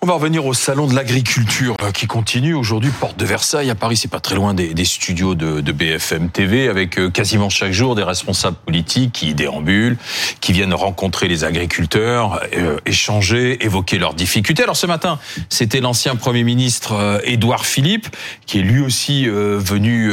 On va revenir au salon de l'agriculture euh, qui continue aujourd'hui, porte de Versailles à Paris, c'est pas très loin des, studios de, BFM TV, avec euh, quasiment chaque jour des responsables politiques qui déambulent, qui viennent rencontrer les agriculteurs, euh, échanger, évoquer leurs difficultés. Alors ce matin, c'était l'ancien Premier ministre Édouard Philippe, qui est lui aussi venu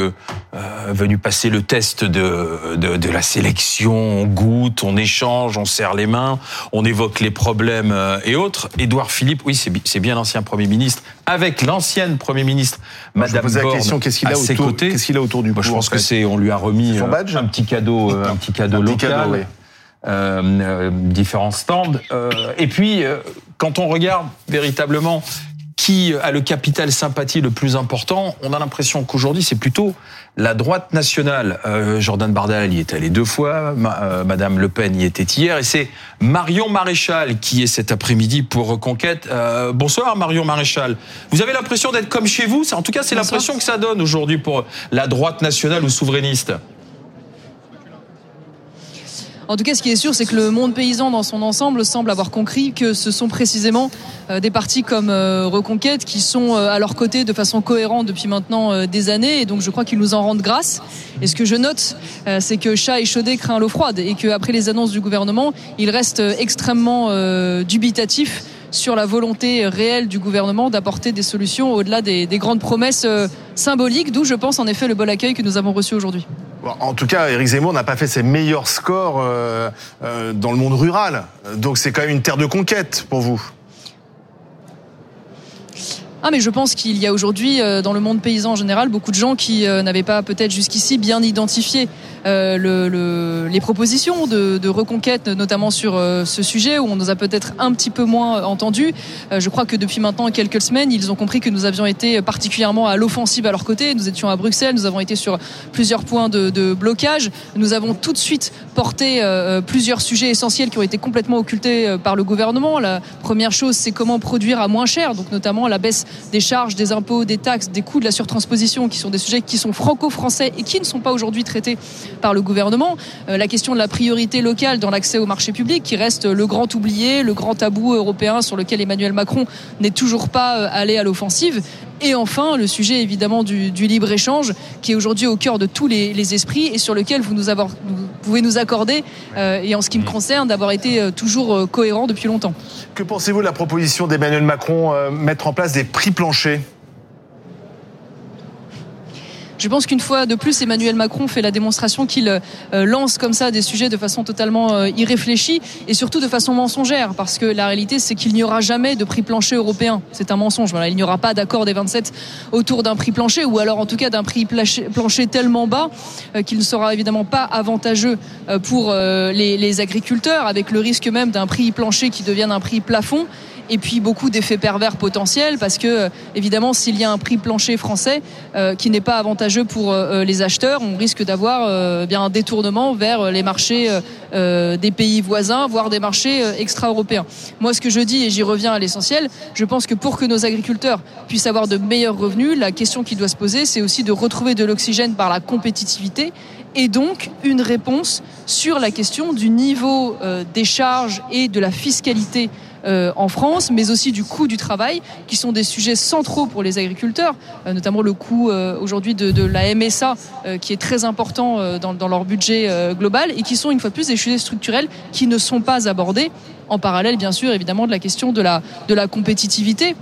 venu passer le test de, de, de la sélection. On goûte, on échange, on serre les mains, on évoque les problèmes et autres. Édouard Philippe, oui, c'est c'est bien l'ancien Premier ministre, avec l'ancienne Premier ministre, Madame je la question, qu'est-ce qu'il a, qu'est-ce qu'il a autour du Moi, Je pense que c'est, on lui a remis Son badge un petit cadeau, euh, un petit cadeau Un petit local. cadeau, oui. euh, euh, différents stands. Euh, et puis, euh, quand on regarde véritablement qui a le capital sympathie le plus important, on a l'impression qu'aujourd'hui, c'est plutôt la droite nationale. Euh, Jordan Bardella y est allé deux fois, ma- euh, Madame Le Pen y était hier, et c'est Marion Maréchal qui est cet après-midi pour Reconquête. Euh, bonsoir Marion Maréchal. Vous avez l'impression d'être comme chez vous? En tout cas, c'est l'impression que ça donne aujourd'hui pour la droite nationale ou souverainiste. En tout cas, ce qui est sûr, c'est que le monde paysan dans son ensemble semble avoir compris que ce sont précisément euh, des partis comme euh, Reconquête qui sont euh, à leur côté de façon cohérente depuis maintenant des années. Et donc, je crois qu'ils nous en rendent grâce. Et ce que je note, c'est que chat échaudé craint l'eau froide et qu'après les annonces du gouvernement, il reste euh, extrêmement euh, dubitatif sur la volonté réelle du gouvernement d'apporter des solutions au-delà des, des grandes promesses symboliques, d'où je pense en effet le bol accueil que nous avons reçu aujourd'hui. En tout cas, Éric Zemmour n'a pas fait ses meilleurs scores euh, euh, dans le monde rural. Donc c'est quand même une terre de conquête pour vous. Ah mais je pense qu'il y a aujourd'hui euh, dans le monde paysan en général beaucoup de gens qui n'avaient pas peut-être jusqu'ici bien identifié euh, le, le- les propositions de, de reconquête, notamment sur euh, ce sujet où on nous a peut-être un petit peu moins entendu. Euh, je crois que depuis maintenant quelques semaines, ils ont compris que nous avions été particulièrement à l'offensive à leur côté. Nous étions à Bruxelles, nous avons été sur plusieurs points de, de blocage. Nous avons tout de suite porté euh, plusieurs sujets essentiels qui ont été complètement occultés euh, par le gouvernement. La première chose, c'est comment produire à moins cher, donc notamment la baisse des charges, des impôts, des taxes, des coûts de la surtransposition, qui sont des sujets qui sont franco-français et qui ne sont pas aujourd'hui traités par le gouvernement. Euh, la question de la priorité locale dans l'accès au marché public, qui reste le grand oublié, le grand tabou européen sur lequel Emmanuel Macron n'est toujours pas euh, allé à l'offensive. Et enfin, le sujet évidemment du, du libre-échange, qui est aujourd'hui au cœur de tous les, les esprits et sur lequel vous, nous avoir- vous pouvez nous accorder, euh, et en ce qui me concerne, d'avoir été toujours cohérent depuis longtemps. Que pensez-vous de la proposition d'Emmanuel Macron euh, mettre en place des prix planchers? Je pense qu'une fois de plus, Emmanuel Macron fait la démonstration qu'il euh, lance comme ça des sujets de façon totalement euh, irréfléchie et surtout de façon mensongère, parce que la réalité, c'est qu'il n'y aura jamais de prix plancher européen. C'est un mensonge. Il n'y aura pas d'accord des 27 autour d'un prix plancher, ou alors en tout cas d'un prix plancher tellement bas euh, qu'il ne sera évidemment pas avantageux pour les, les agriculteurs, avec le risque même d'un prix plancher qui devienne un prix plafond et puis beaucoup d'effets pervers potentiels parce que euh, évidemment s'il y a un prix plancher français euh, qui n'est pas avantageux pour euh, les acheteurs, on risque d'avoir euh, bien un détournement vers les marchés euh, euh, des pays voisins, voire des marchés euh, extra-européens. Moi, ce que je dis et j'y reviens à l'essentiel, je pense que pour que nos agriculteurs puissent avoir de meilleurs revenus, la question qui doit se poser, c'est aussi de retrouver de l'oxygène par la compétitivité et donc une réponse sur la question du niveau euh, des charges et de la fiscalité euh, en France, mais aussi du coût du travail, qui sont des sujets centraux pour les agriculteurs, euh, notamment le coût euh, aujourd'hui de, la MSA, qui est très important dans, leur budget global, et qui sont une fois de plus des sujets structurels qui ne sont pas abordés, en parallèle bien sûr évidemment de la question de la, compétitivité.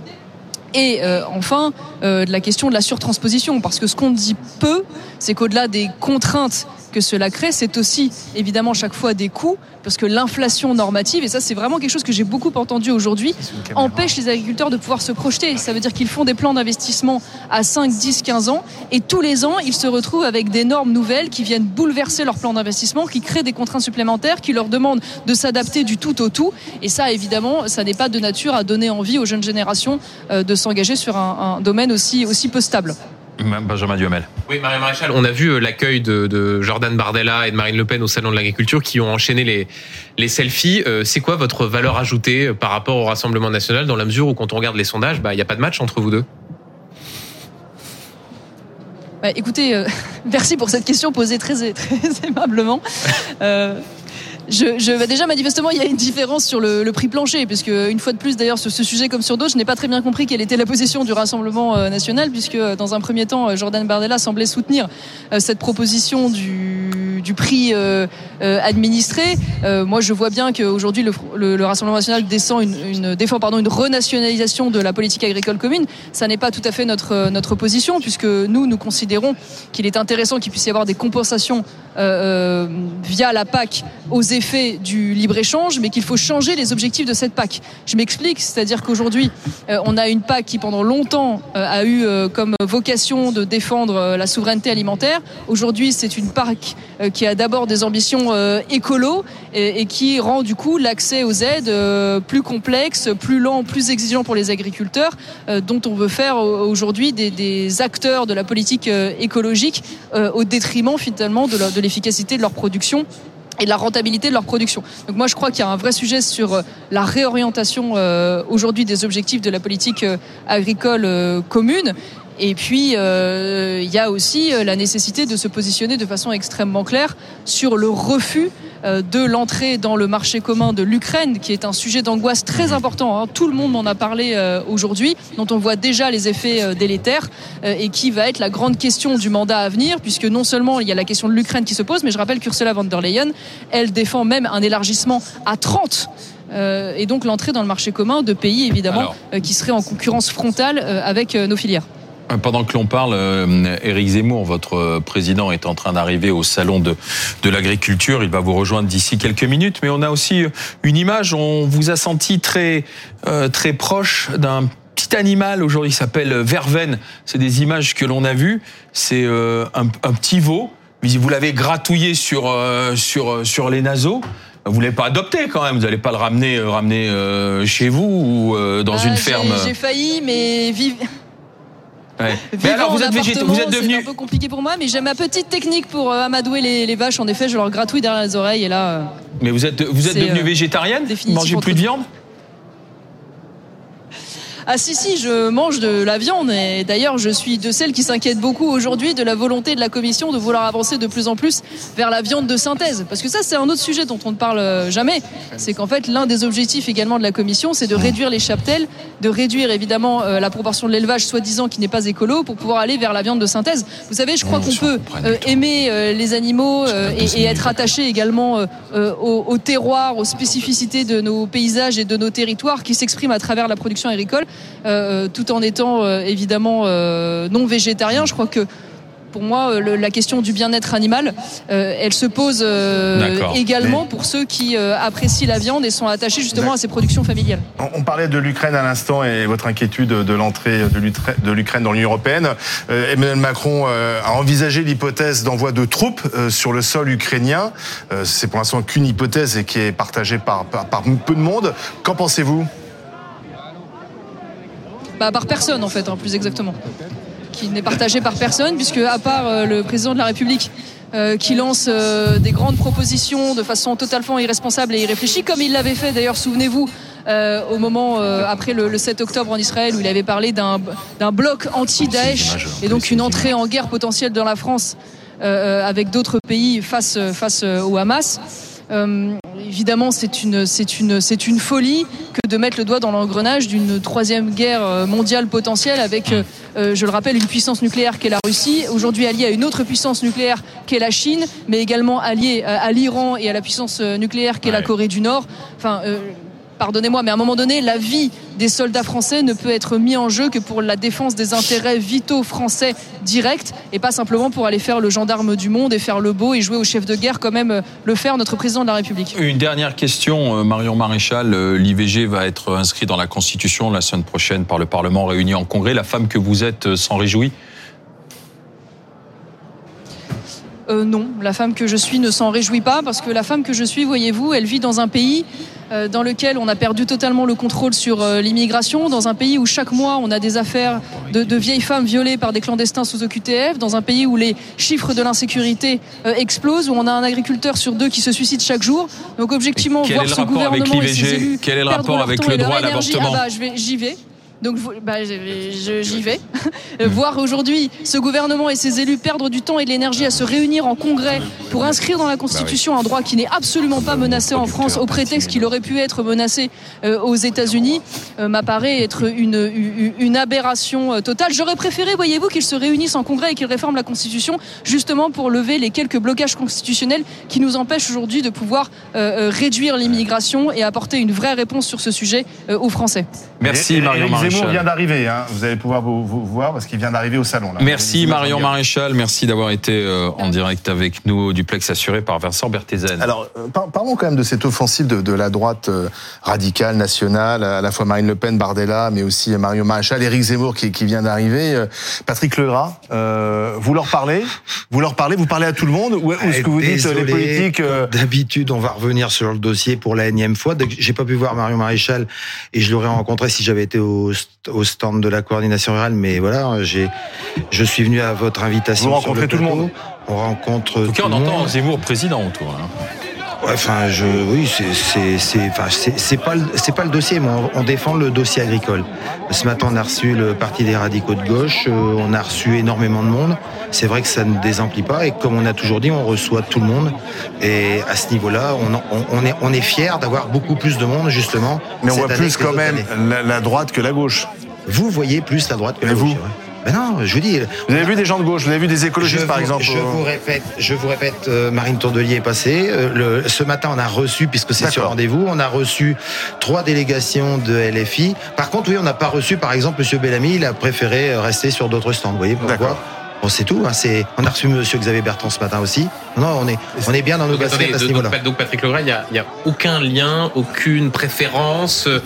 Et enfin, de la question de la surtransposition, parce que ce qu'on dit peu, c'est qu'au-delà des contraintes que cela crée, c'est aussi évidemment chaque fois des coûts, parce que l'inflation normative, et ça c'est vraiment quelque chose que j'ai beaucoup entendu aujourd'hui, empêche les agriculteurs de pouvoir se projeter. Ça veut dire qu'ils font des plans d'investissement à 5, 10, 15 ans, et tous les ans, ils se retrouvent avec des normes nouvelles qui viennent bouleverser leur plan d'investissement, qui créent des contraintes supplémentaires, qui leur demandent de s'adapter du tout au tout. Et ça, évidemment, ça n'est pas de nature à donner envie aux jeunes générations euh, de s'engager sur un, un domaine aussi, aussi peu stable. Benjamin Duhamel. Oui, Marie Maréchal, on a vu euh, l'accueil de, de Jordan Bardella et de Marine Le Pen au Salon de l'Agriculture qui ont enchaîné les, les selfies. Euh, C'est quoi votre valeur ajoutée euh, par rapport au Rassemblement national dans la mesure où quand on regarde les sondages, bah, il n'y a pas de match entre vous deux? Bah, écoutez, euh, merci pour cette question posée très, très aimablement. Euh, je, je bah déjà manifestement il y a une différence sur le, prix plancher puisque une fois de plus d'ailleurs sur ce sujet comme sur d'autres je n'ai pas très bien compris quelle était la position du Rassemblement euh, national puisque euh, dans un premier temps euh, Jordan Bardella semblait soutenir cette proposition du, prix administré. Moi je vois bien qu'aujourd'hui le, le, le, Rassemblement national descend une, une, défend pardon une renationalisation de la politique agricole commune. Ça n'est pas tout à fait notre notre position puisque nous nous considérons qu'il est intéressant qu'il puisse y avoir des compensations euh, via la PAC aux effets du libre-échange, mais qu'il faut changer les objectifs de cette PAC. Je m'explique, c'est-à-dire qu'aujourd'hui, euh, on a une PAC qui pendant longtemps euh, a eu euh, comme vocation de défendre euh, la souveraineté alimentaire. Aujourd'hui, c'est une PAC euh, qui a d'abord des ambitions euh, écolo et, qui rend du coup l'accès aux aides plus complexe, plus lent, plus exigeant pour les agriculteurs, dont on veut faire aujourd'hui des, acteurs de la politique écologique au détriment finalement de l'efficacité de leur production et la rentabilité de leur production. Donc moi je crois qu'il y a un vrai sujet sur la réorientation euh, aujourd'hui des objectifs de la politique euh, agricole euh, commune. Et puis, euh, il y a aussi la nécessité de se positionner de façon extrêmement claire sur le refus euh, de l'entrée dans le marché commun de l'Ukraine, qui est un sujet d'angoisse très important. Hein. Tout le monde en a parlé euh, aujourd'hui, dont on voit déjà les effets euh, délétères, et qui va être la grande question du mandat à venir, puisque non seulement il y a la question de l'Ukraine qui se pose, mais je rappelle qu'Ursula von der Leyen, elle défend même un élargissement à 30 euh, et donc l'entrée dans le marché commun de pays évidemment Alors, euh, qui seraient en concurrence frontale euh, avec nos filières. Pendant que l'on parle, euh, Éric Zemmour, votre président, est en train d'arriver au salon de, de l'agriculture. Il va vous rejoindre d'ici quelques minutes. Mais on a aussi une image. On vous a senti très euh, très proche d'un petit animal. Aujourd'hui, il s'appelle verveine. C'est des images que l'on a vues. C'est euh, un, un, petit veau. Vous l'avez gratouillé sur euh, sur sur les naseaux. Vous l'avez pas adopté quand même. Vous n'allez pas le ramener ramener euh, chez vous ou euh, dans ah, une ferme. J'ai failli, mais vive. Ouais. Mais alors vous êtes vous êtes devenu un peu compliqué pour moi, mais j'ai ma petite technique pour euh, amadouer les, les, vaches. En effet, je leur gratouille derrière les oreilles et là. Euh, mais vous êtes vous êtes devenu euh, végétarienne? Vous mangez plus de viande? Ah si si, je mange de la viande et d'ailleurs je suis de celles qui s'inquiètent beaucoup aujourd'hui de la volonté de la Commission de vouloir avancer de plus en plus vers la viande de synthèse. Parce que ça c'est un autre sujet dont on ne parle jamais. C'est qu'en fait l'un des objectifs également de la Commission c'est de réduire les cheptels, de réduire évidemment euh, la proportion de l'élevage soi-disant qui n'est pas écolo pour pouvoir aller vers la viande de synthèse. Vous savez, je crois qu'on peut euh, aimer euh, les animaux et, et, être attaché également au, au terroir, aux spécificités de nos paysages et de nos territoires qui s'expriment à travers la production agricole. Euh, tout en étant euh, évidemment euh, non végétarien. Je crois que pour moi, le, la question du bien-être animal, euh, elle se pose euh, également Mais... pour ceux qui euh, apprécient la viande et sont attachés justement à ces productions familiales. On, on parlait de l'Ukraine à l'instant et votre inquiétude de l'entrée de l'Ukraine dans l'Union européenne. Emmanuel Macron a envisagé l'hypothèse d'envoi de troupes sur le sol ukrainien. C'est pour l'instant qu'une hypothèse et qui est partagée par, par, par peu de monde. Qu'en pensez-vous? Bah, par personne en fait, hein, plus exactement. Qui n'est partagé par personne, puisque à part euh, le président de la République euh, qui lance euh, des grandes propositions de façon totalement irresponsable et irréfléchie, comme il l'avait fait d'ailleurs, souvenez-vous, euh, au moment après le, le, 7 octobre en Israël où il avait parlé d'un bloc anti-Daesh et donc une entrée en guerre potentielle dans la France avec d'autres pays face, face au Hamas. Euh, évidemment, c'est une, c'est une, c'est une folie que de mettre le doigt dans l'engrenage d'une troisième guerre mondiale potentielle avec, euh, je le rappelle, une puissance nucléaire qu'est la Russie, aujourd'hui alliée à une autre puissance nucléaire qu'est la Chine, mais également alliée à, l'Iran et à la puissance nucléaire qu'est ouais. la Corée du Nord. Enfin, euh, pardonnez-moi, mais à un moment donné, la vie des soldats français ne peut être mis en jeu que pour la défense des intérêts vitaux français directs et pas simplement pour aller faire le gendarme du monde et faire le beau et jouer au chef de guerre comme même le faire notre président de la République. Une dernière question, euh, Marion Maréchal. Euh, L'IVG va être inscrit dans la Constitution la semaine prochaine par le Parlement réuni en Congrès. La femme que vous êtes euh, s'en réjouit? Euh, non, la femme que je suis ne s'en réjouit pas parce que la femme que je suis, voyez-vous, elle vit dans un pays euh, dans lequel on a perdu totalement le contrôle sur euh, l'immigration, dans un pays où chaque mois on a des affaires de, de, vieilles femmes violées par des clandestins sous OQTF, dans un pays où les chiffres de l'insécurité euh, explosent, où on a un agriculteur sur deux qui se suicide chaque jour. Donc objectivement, voir ce gouvernement et ses élus quel est le rapport avec le droit à l'avortement ah bah, J'y vais. Donc bah, j'y vais. Voir aujourd'hui ce gouvernement et ses élus perdre du temps et de l'énergie à se réunir en congrès pour inscrire dans la Constitution un droit qui n'est absolument pas menacé en France au prétexte qu'il aurait pu être menacé euh, aux États-Unis euh, m'apparaît être une, une aberration euh, totale. J'aurais préféré, voyez-vous, qu'ils se réunissent en congrès et qu'ils réforment la Constitution justement pour lever les quelques blocages constitutionnels qui nous empêchent aujourd'hui de pouvoir réduire l'immigration et apporter une vraie réponse sur ce sujet aux Français. Merci Marion Maréchal. Vient d'arriver, hein. vous allez pouvoir vous, voir parce qu'il vient d'arriver au salon. Là. Merci Marion Maréchal, merci d'avoir été en direct avec nous, duplex assuré par Vincent Berthézen. Alors parlons quand même de cette offensive de, de la droite radicale, nationale, à la fois Marine Le Pen, Bardella, mais aussi Mario Maréchal, Éric Zemmour qui, qui vient d'arriver, euh, Patrick Legras. Euh, vous leur parlez? Vous leur parlez? Vous parlez à tout le monde? Ou est-ce que vous dites les politiques euh, D'habitude, on va revenir sur le dossier pour la énième fois. J'ai pas pu voir Mario Maréchal et je l'aurais rencontré si j'avais été au, au, stand de la coordination rurale. Mais voilà, j'ai, je suis venu à votre invitation. Vous rencontrez tout le monde On rencontre. En tout cas, on entend Zemmour président autour. Hein enfin, je, oui, c'est, c'est, enfin, c'est, pas, c'est pas le dossier, mais on, défend le dossier agricole. Ce matin, on a reçu le parti des radicaux de gauche, euh, on a reçu énormément de monde. C'est vrai que ça ne désemplit pas, et comme on a toujours dit, on reçoit tout le monde. Et à ce niveau-là, on, on est, on est fier d'avoir beaucoup plus de monde, justement. Mais on voit plus quand même la, droite que la gauche. Vous voyez plus la droite que la gauche. Ben non, je vous dis. Vous avez vu des gens de gauche, vous avez vu des écologistes par exemple. Je vous répète, je vous répète, euh, Marine Tourdelier est passée. Euh, le, ce matin, on a reçu, puisque c'est sur rendez-vous, on a reçu trois délégations de LFI. Par contre, oui, on n'a pas reçu, par exemple, Monsieur Bellamy, il a préféré rester sur d'autres stands. Vous voyez pourquoi Bon, c'est tout. Hein, c'est, on a reçu Monsieur Xavier Bertrand ce matin aussi. Non, on est, on est bien dans nos baskets à ce niveau-là. Donc, Patrick Legras, il n'y a, y a aucun lien, aucune préférence euh,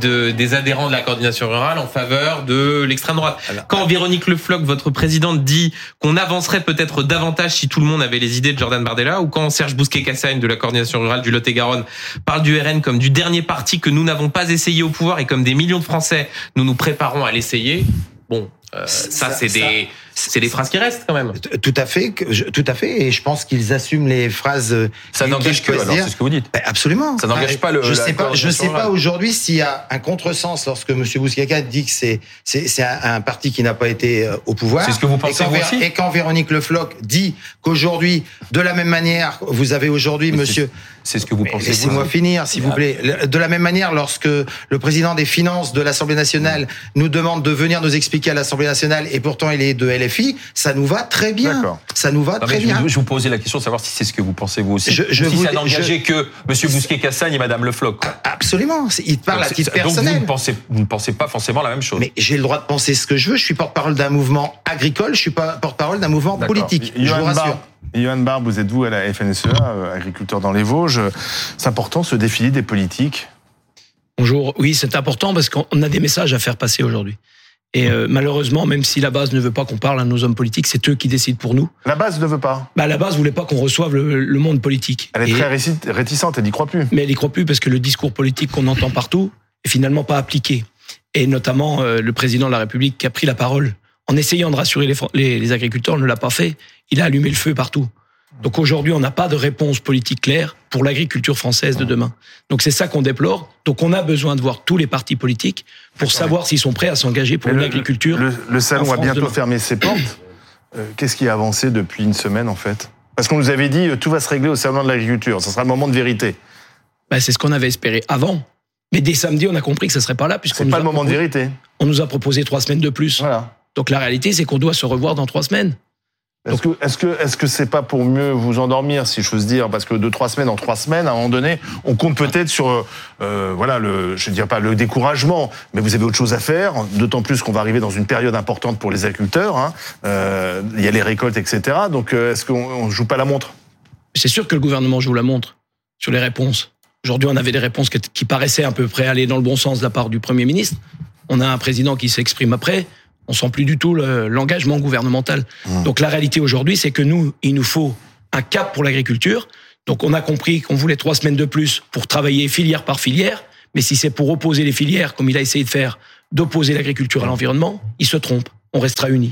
de, des adhérents de la coordination rurale en faveur de l'extrême droite. Quand Véronique Le Floch, votre présidente, dit qu'on avancerait peut-être davantage si tout le monde avait les idées de Jordan Bardella, ou quand Serge Bousquet-Cassagne de la coordination rurale du Lot-et-Garonne parle du RN comme du dernier parti que nous n'avons pas essayé au pouvoir et comme des millions de Français, nous nous préparons à l'essayer. Bon, euh, ça, c'est des c'est des phrases qui restent quand même. Tout à fait, tout à fait. Et je pense qu'ils assument les phrases. Euh, ça n'engage que, alors c'est ce que vous dites. Ben, absolument. Ça n'engage pas le. Je sais pas. Je sais pas aujourd'hui s'il y a un contresens lorsque M. Bousquet dit que c'est c'est un, un, parti qui n'a pas été euh, au pouvoir. C'est ce que vous pensez et quand, vous aussi. Et quand Véronique Le Floch dit qu'aujourd'hui, de la même manière, vous avez aujourd'hui Monsieur. C'est ce que vous pensez. Laissez-moi finir, s'il vous ah. plaît. De la même manière, lorsque le président des finances de l'Assemblée nationale nous demande de venir nous expliquer à l'Assemblée nationale, et pourtant il est de LFI, ça nous va très bien. Ça nous va très bien. Je vous posais la question de savoir si c'est ce que vous pensez vous aussi. Je, si ça n'engageait que M. Bousquet-Cassagne et Mme Le Floch. Absolument. Il parle à titre personnel. Donc vous ne, pensez, vous ne pensez pas forcément la même chose. Mais j'ai le droit de penser ce que je veux. Je suis porte-parole d'un mouvement agricole. Je suis pas porte-parole d'un mouvement politique. Je vous rassure. Johan Barbe, vous êtes vous à la FNSEA, euh, agriculteur dans les Vosges. C'est important ce défilé des politiques? Bonjour. Oui, c'est important parce qu'on a des messages à faire passer aujourd'hui. Et euh, malheureusement, même si la base ne veut pas qu'on parle à nos hommes politiques, c'est eux qui décident pour nous. La base ne veut pas bah, La base voulait pas qu'on reçoive le, monde politique. Elle est très réticente, elle n'y croit plus. Mais elle n'y croit plus parce que le discours politique qu'on entend partout est finalement pas appliqué. Et notamment euh, le président de la République qui a pris la parole en essayant de rassurer les, les, les agriculteurs ne l'a pas fait. Il a allumé le feu partout. Donc aujourd'hui, on n'a pas de réponse politique claire pour l'agriculture française de demain. Donc c'est ça qu'on déplore. Donc on a besoin de voir tous les partis politiques pour savoir s'ils sont prêts à s'engager pour l'agriculture. Le, salon va bientôt fermer ses portes. Euh, qu'est-ce qui a avancé depuis une semaine en fait? Parce qu'on nous avait dit euh, tout va se régler au salon de l'agriculture. Ce sera le moment de vérité. Ben, c'est ce qu'on avait espéré avant. Mais dès samedi, on a compris que ce serait pas là puisqu'on. C'est pas le moment de vérité. On nous a proposé trois semaines de plus. Voilà. Donc la réalité, c'est qu'on doit se revoir dans trois semaines. Est-ce que est-ce que est-ce que c'est pas pour mieux vous endormir, si j'ose dire, parce que de trois semaines en trois semaines, à un moment donné, on compte peut-être sur euh, voilà le je ne dirais pas le découragement, mais vous avez autre chose à faire. D'autant plus qu'on va arriver dans une période importante pour les agriculteurs. Hein. Euh, il y a les récoltes, etc. Donc euh, est-ce qu'on joue pas la montre? C'est sûr que le gouvernement joue la montre sur les réponses. Aujourd'hui, on avait des réponses qui paraissaient à peu près aller dans le bon sens de la part du premier ministre. On a un président qui s'exprime après on sent plus du tout l'engagement gouvernemental. Mmh. Donc la réalité aujourd'hui, c'est que nous, il nous faut un cap pour l'agriculture. Donc on a compris qu'on voulait trois semaines de plus pour travailler filière par filière. Mais si c'est pour opposer les filières, comme il a essayé de faire, d'opposer l'agriculture à l'environnement, il se trompe. On restera unis.